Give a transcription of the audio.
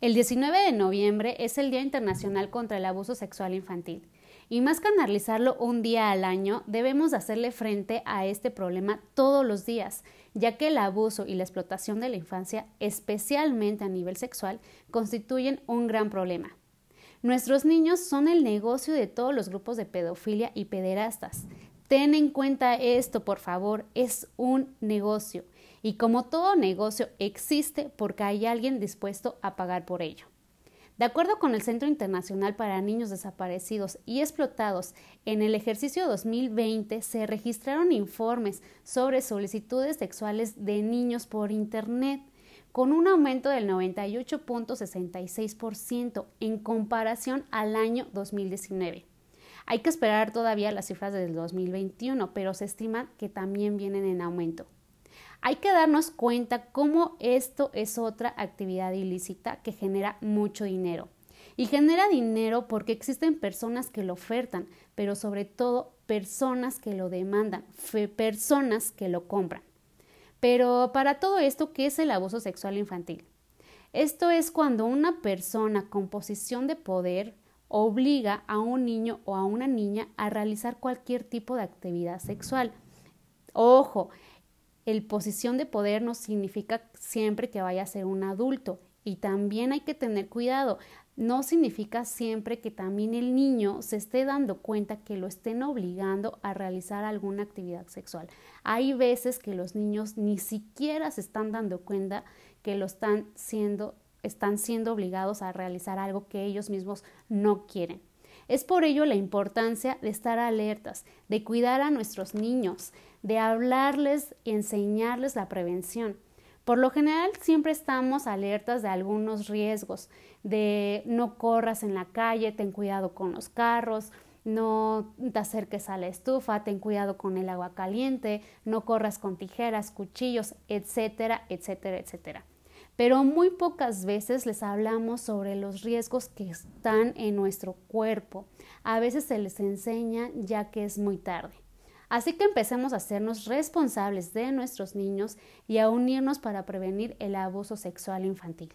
El 19 de noviembre es el Día Internacional contra el Abuso Sexual Infantil. Y más que analizarlo un día al año, debemos hacerle frente a este problema todos los días, ya que el abuso y la explotación de la infancia, especialmente a nivel sexual, constituyen un gran problema. Nuestros niños son el negocio de todos los grupos de pedofilia y pederastas. Ten en cuenta esto, por favor, es un negocio y como todo negocio existe porque hay alguien dispuesto a pagar por ello. De acuerdo con el Centro Internacional para Niños Desaparecidos y Explotados, en el ejercicio 2020 se registraron informes sobre solicitudes sexuales de niños por Internet, con un aumento del 98.66% en comparación al año 2019. Hay que esperar todavía las cifras del 2021, pero se estima que también vienen en aumento. Hay que darnos cuenta cómo esto es otra actividad ilícita que genera mucho dinero. Y genera dinero porque existen personas que lo ofertan, pero sobre todo personas que lo demandan, personas que lo compran. Pero para todo esto, ¿qué es el abuso sexual infantil? Esto es cuando una persona con posición de poder obliga a un niño o a una niña a realizar cualquier tipo de actividad sexual. Ojo, el posición de poder no significa siempre que vaya a ser un adulto y también hay que tener cuidado. No significa siempre que también el niño se esté dando cuenta que lo estén obligando a realizar alguna actividad sexual. Hay veces que los niños ni siquiera se están dando cuenta que lo están siendo están siendo obligados a realizar algo que ellos mismos no quieren. Es por ello la importancia de estar alertas, de cuidar a nuestros niños, de hablarles y enseñarles la prevención. Por lo general siempre estamos alertas de algunos riesgos, de no corras en la calle, ten cuidado con los carros, no te acerques a la estufa, ten cuidado con el agua caliente, no corras con tijeras, cuchillos, etcétera, etcétera, etcétera. Pero muy pocas veces les hablamos sobre los riesgos que están en nuestro cuerpo. A veces se les enseña ya que es muy tarde. Así que empecemos a hacernos responsables de nuestros niños y a unirnos para prevenir el abuso sexual infantil.